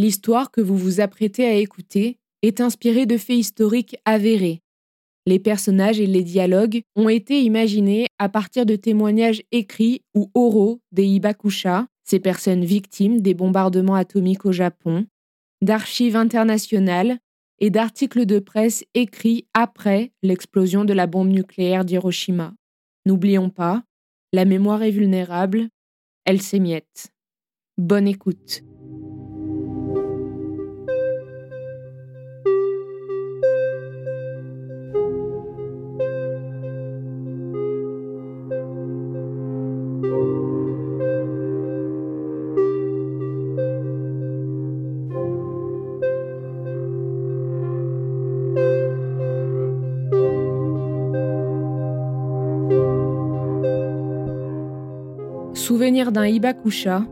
L'histoire que vous vous apprêtez à écouter est inspirée de faits historiques avérés. Les personnages et les dialogues ont été imaginés à partir de témoignages écrits ou oraux des Hibakusha, ces personnes victimes des bombardements atomiques au Japon, d'archives internationales et d'articles de presse écrits après l'explosion de la bombe nucléaire d'Hiroshima. N'oublions pas, la mémoire est vulnérable, elle s'émiette. Bonne écoute. D'un Hibakusha.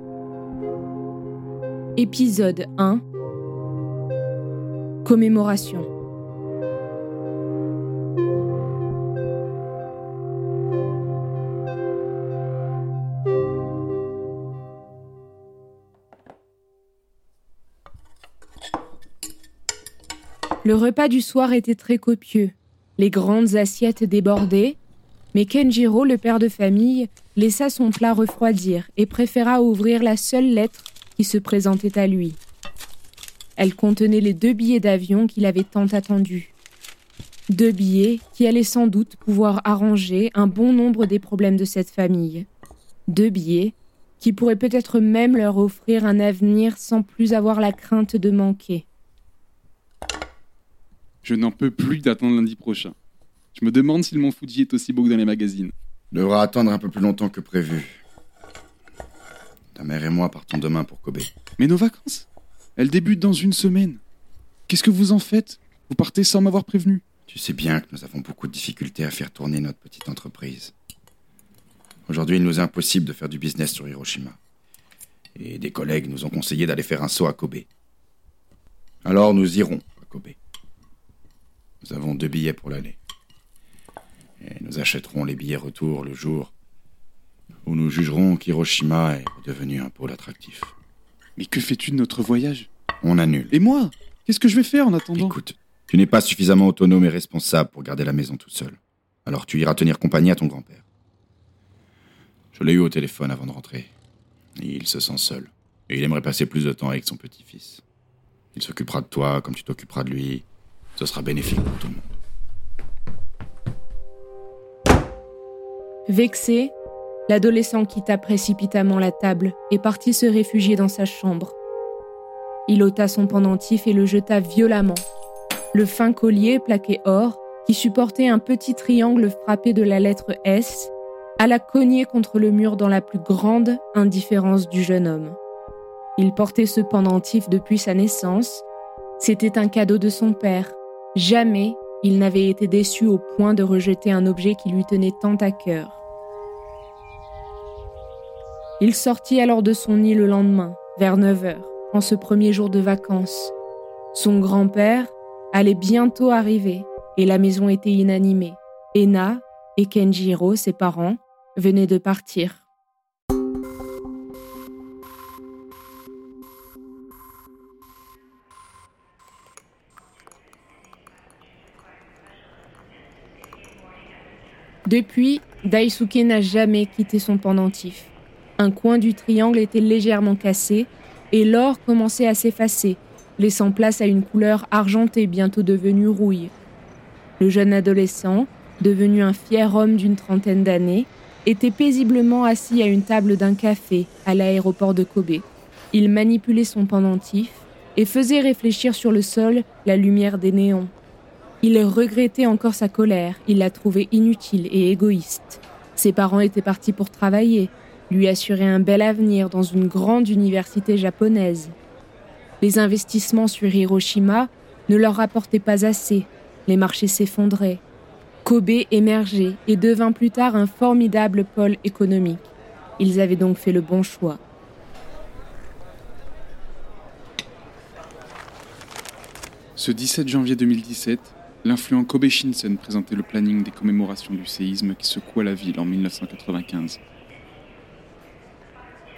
Épisode 1. Commémoration. Le repas du soir était très copieux. Les grandes assiettes débordaient, mais Kenjiro, le père de famille, laissa son plat refroidir et préféra ouvrir la seule lettre qui se présentait à lui. Elle contenait les deux billets d'avion qu'il avait tant attendus. Deux billets qui allaient sans doute pouvoir arranger un bon nombre des problèmes de cette famille. Deux billets qui pourraient peut-être même leur offrir un avenir sans plus avoir la crainte de manquer. Je n'en peux plus d'attendre lundi prochain. Je me demande si le Mont Fuji est aussi beau que dans les magazines. Devra attendre un peu plus longtemps que prévu. Ta mère et moi partons demain pour Kobe. Mais nos vacances Elles débutent dans une semaine. Qu'est-ce que vous en faites? Vous partez sans m'avoir prévenu. Tu sais bien que nous avons beaucoup de difficultés à faire tourner notre petite entreprise. Aujourd'hui, il nous est impossible de faire du business sur Hiroshima. Et des collègues nous ont conseillé d'aller faire un saut à Kobe. Alors nous irons à Kobe. Nous avons deux billets pour l'aller. Et nous achèterons les billets retour le jour où nous jugerons qu'Hiroshima est devenu un pôle attractif. Mais que fais-tu de notre voyage? On annule. Et moi? Qu'est-ce que je vais faire en attendant? Écoute, tu n'es pas suffisamment autonome et responsable pour garder la maison toute seule. Alors tu iras tenir compagnie à ton grand-père. Je l'ai eu au téléphone avant de rentrer. Et il se sent seul. Et il aimerait passer plus de temps avec son petit-fils. Il s'occupera de toi comme tu t'occuperas de lui. Ce sera bénéfique pour tout le monde. Vexé, l'adolescent quitta précipitamment la table et partit se réfugier dans sa chambre. Il ôta son pendentif et le jeta violemment. Le fin collier plaqué or, qui supportait un petit triangle frappé de la lettre S, alla cogner contre le mur dans la plus grande indifférence du jeune homme. Il portait ce pendentif depuis sa naissance. C'était un cadeau de son père. Jamais il n'avait été déçu au point de rejeter un objet qui lui tenait tant à cœur. Il sortit alors de son nid le lendemain, vers 9 heures, en ce premier jour de vacances. Son grand-père allait bientôt arriver et la maison était inanimée. Ena et Kenjiro, ses parents, venaient de partir. Depuis, Daisuke n'a jamais quitté son pendentif. Un coin du triangle était légèrement cassé et l'or commençait à s'effacer, laissant place à une couleur argentée bientôt devenue rouille. Le jeune adolescent, devenu un fier homme d'une trentaine d'années, était paisiblement assis à une table d'un café à l'aéroport de Kobe. Il manipulait son pendentif et faisait réfléchir sur le sol la lumière des néons. Il regrettait encore sa colère, il la trouvait inutile et égoïste. Ses parents étaient partis pour travailler, lui assurer un bel avenir dans une grande université japonaise. Les investissements sur Hiroshima ne leur rapportaient pas assez, les marchés s'effondraient. Kobe émergeait et devint plus tard un formidable pôle économique. Ils avaient donc fait le bon choix. Ce 17 janvier 2017, l'influent Kobe Shinsen présentait le planning des commémorations du séisme qui secoua la ville en 1995.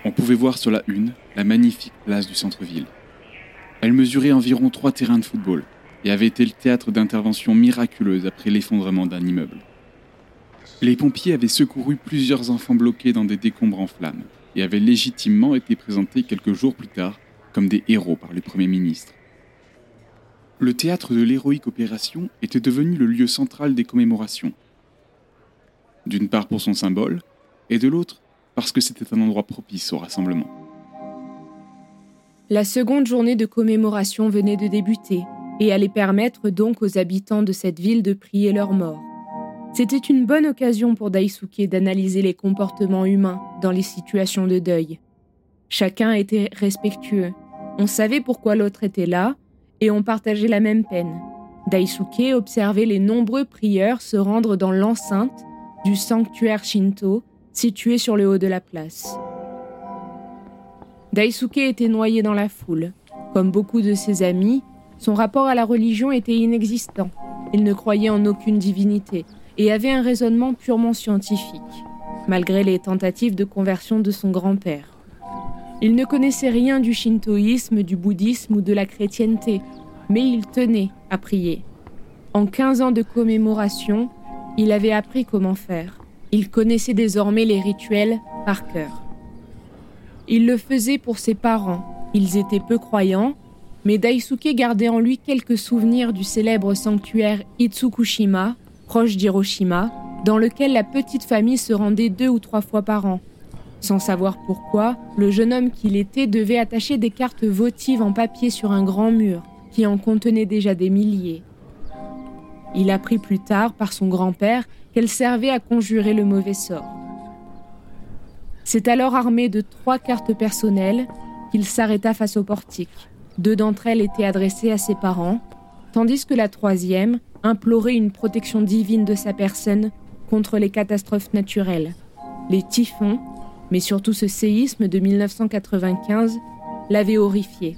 On pouvait voir sur la une la magnifique place du centre-ville. Elle mesurait environ trois terrains de football et avait été le théâtre d'interventions miraculeuses après l'effondrement d'un immeuble. Les pompiers avaient secouru plusieurs enfants bloqués dans des décombres en flammes et avaient légitimement été présentés quelques jours plus tard comme des héros par le Premier ministre. Le théâtre de l'héroïque opération était devenu le lieu central des commémorations. D'une part pour son symbole, et de l'autre parce que c'était un endroit propice au rassemblement. La seconde journée de commémoration venait de débuter et allait permettre donc aux habitants de cette ville de prier leur mort. C'était une bonne occasion pour Daisuke d'analyser les comportements humains dans les situations de deuil. Chacun était respectueux. On savait pourquoi l'autre était là et on partageait la même peine. Daisuke observait les nombreux prieurs se rendre dans l'enceinte du sanctuaire Shinto situé sur le haut de la place. Daisuke était noyé dans la foule. Comme beaucoup de ses amis, son rapport à la religion était inexistant. Il ne croyait en aucune divinité et avait un raisonnement purement scientifique, malgré les tentatives de conversion de son grand-père. Il ne connaissait rien du shintoïsme, du bouddhisme ou de la chrétienté, mais il tenait à prier. En 15 ans de commémoration, il avait appris comment faire. Il connaissait désormais les rituels par cœur. Il le faisait pour ses parents. Ils étaient peu croyants, mais Daisuke gardait en lui quelques souvenirs du célèbre sanctuaire Itsukushima, proche d'Hiroshima, dans lequel la petite famille se rendait deux ou trois fois par an. Sans savoir pourquoi, le jeune homme qu'il était devait attacher des cartes votives en papier sur un grand mur, qui en contenait déjà des milliers. Il apprit plus tard par son grand-père qu'elle servait à conjurer le mauvais sort. C'est alors armé de trois cartes personnelles qu'il s'arrêta face au portique. Deux d'entre elles étaient adressées à ses parents, tandis que la troisième implorait une protection divine de sa personne contre les catastrophes naturelles. Les typhons, mais surtout ce séisme de 1995, l'avaient horrifié.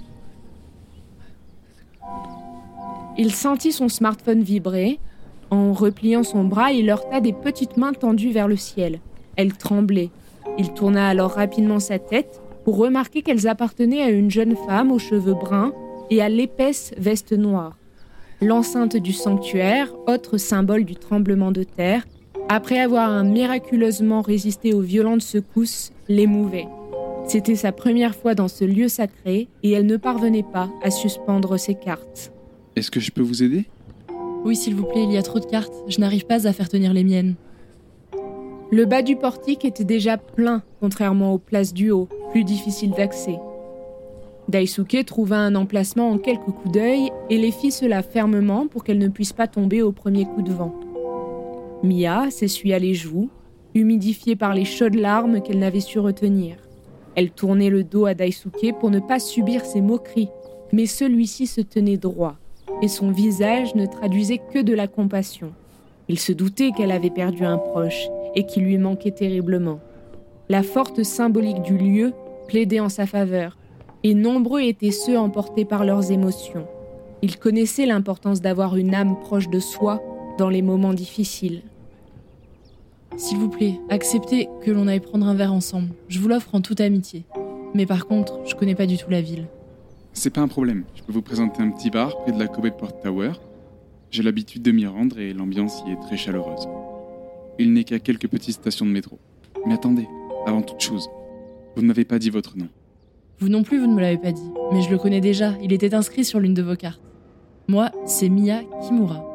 Il sentit son smartphone vibrer. En repliant son bras, il heurta des petites mains tendues vers le ciel. Elles tremblaient. Il tourna alors rapidement sa tête pour remarquer qu'elles appartenaient à une jeune femme aux cheveux bruns et à l'épaisse veste noire. L'enceinte du sanctuaire, autre symbole du tremblement de terre, après avoir miraculeusement résisté aux violentes secousses, l'émouvait. C'était sa première fois dans ce lieu sacré et elle ne parvenait pas à suspendre ses cartes. Est-ce que je peux vous aider? Oui, s'il vous plaît, il y a trop de cartes. Je n'arrive pas à faire tenir les miennes. Le bas du portique était déjà plein, contrairement aux places du haut, plus difficiles d'accès. Daisuke trouva un emplacement en quelques coups d'œil et les fit cela fermement pour qu'elle ne puisse pas tomber au premier coup de vent. Mia s'essuya les joues, humidifiée par les chaudes larmes qu'elle n'avait su retenir. Elle tournait le dos à Daisuke pour ne pas subir ses moqueries, mais celui-ci se tenait droit et son visage ne traduisait que de la compassion. Il se doutait qu'elle avait perdu un proche et qu'il lui manquait terriblement. La forte symbolique du lieu plaidait en sa faveur, et nombreux étaient ceux emportés par leurs émotions. Il connaissait l'importance d'avoir une âme proche de soi dans les moments difficiles. S'il vous plaît, acceptez que l'on aille prendre un verre ensemble. Je vous l'offre en toute amitié. Mais par contre, je connais pas du tout la ville. C'est pas un problème. Je peux vous présenter un petit bar près de la Kobe Port Tower. J'ai l'habitude de m'y rendre et l'ambiance y est très chaleureuse. il n'est qu'à quelques petites stations de métro. Mais attendez, avant toute chose, vous ne m'avez pas dit votre nom. Vous non plus, vous ne me l'avez pas dit, mais je le connais déjà, il était inscrit sur l'une de vos cartes. Moi, c'est Mia Kimura.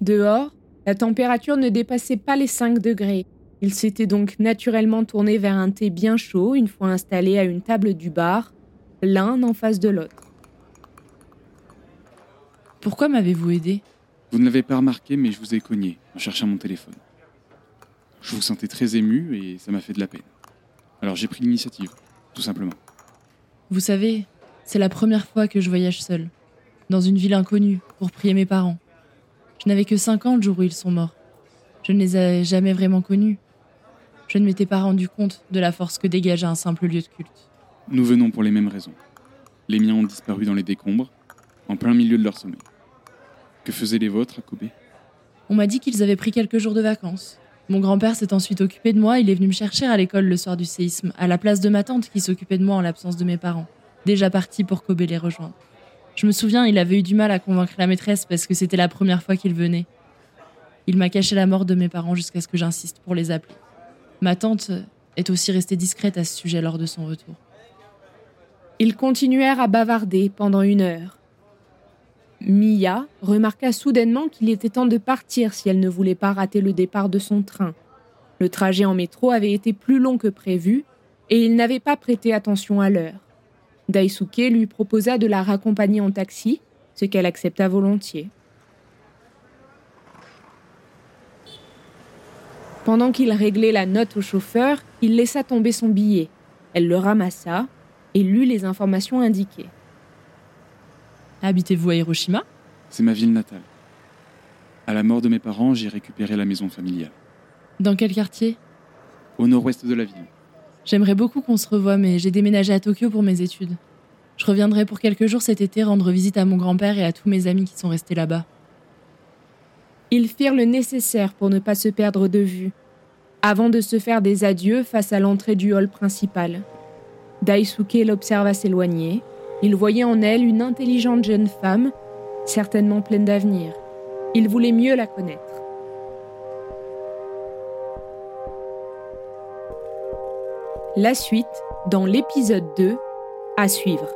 Dehors, la température ne dépassait pas les 5 degrés. Il s'était donc naturellement tourné vers un thé bien chaud une fois installé à une table du bar, l'un en face de l'autre. Pourquoi m'avez-vous aidé? Vous ne l'avez pas remarqué, mais je vous ai cogné en cherchant mon téléphone. Je vous sentais très ému et ça m'a fait de la peine. Alors j'ai pris l'initiative, tout simplement. Vous savez, c'est la première fois que je voyage seul, dans une ville inconnue, pour prier mes parents. Je n'avais que 5 ans le jour où ils sont morts. Je ne les ai jamais vraiment connus. Je ne m'étais pas rendu compte de la force que dégageait un simple lieu de culte. Nous venons pour les mêmes raisons. Les miens ont disparu dans les décombres, en plein milieu de leur sommeil. Que faisaient les vôtres à Kobe On m'a dit qu'ils avaient pris quelques jours de vacances. Mon grand-père s'est ensuite occupé de moi, il est venu me chercher à l'école le soir du séisme, à la place de ma tante qui s'occupait de moi en l'absence de mes parents, déjà partis pour Kobe les rejoindre. Je me souviens, il avait eu du mal à convaincre la maîtresse parce que c'était la première fois qu'il venait. Il m'a caché la mort de mes parents jusqu'à ce que j'insiste pour les appeler. Ma tante est aussi restée discrète à ce sujet lors de son retour. Ils continuèrent à bavarder pendant une heure. Mia remarqua soudainement qu'il était temps de partir si elle ne voulait pas rater le départ de son train. Le trajet en métro avait été plus long que prévu et il n'avait pas prêté attention à l'heure. Daisuke lui proposa de la raccompagner en taxi, ce qu'elle accepta volontiers. Pendant qu'il réglait la note au chauffeur, il laissa tomber son billet. Elle le ramassa et lut les informations indiquées. Habitez-vous à Hiroshima? C'est ma ville natale. À la mort de mes parents, j'ai récupéré la maison familiale. Dans quel quartier? Au nord-ouest de la ville. J'aimerais beaucoup qu'on se revoie, mais j'ai déménagé à Tokyo pour mes études. Je reviendrai pour quelques jours cet été rendre visite à mon grand-père et à tous mes amis qui sont restés là-bas. Ils firent le nécessaire pour ne pas se perdre de vue, avant de se faire des adieux face à l'entrée du hall principal. Daisuke l'observa s'éloigner. Il voyait en elle une intelligente jeune femme, certainement pleine d'avenir. Il voulait mieux la connaître. La suite dans l'épisode 2 à suivre.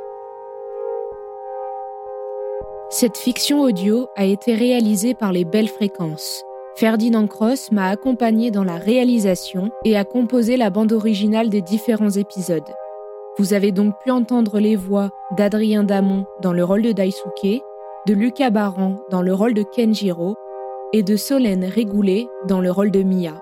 Cette fiction audio a été réalisée par les Belles Fréquences. Ferdinand Cross m'a accompagné dans la réalisation et a composé la bande originale des différents épisodes. Vous avez donc pu entendre les voix d'Adrien Damon dans le rôle de Daisuke, de Lucas Baran dans le rôle de Kenjiro et de Solène Régoulet dans le rôle de Mia.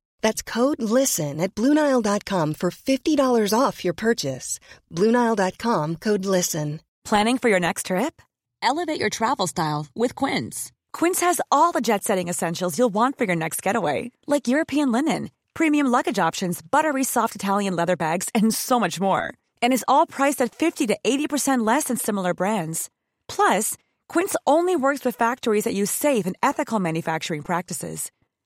That's code LISTEN at Bluenile.com for $50 off your purchase. Bluenile.com code LISTEN. Planning for your next trip? Elevate your travel style with Quince. Quince has all the jet setting essentials you'll want for your next getaway, like European linen, premium luggage options, buttery soft Italian leather bags, and so much more. And is all priced at 50 to 80% less than similar brands. Plus, Quince only works with factories that use safe and ethical manufacturing practices.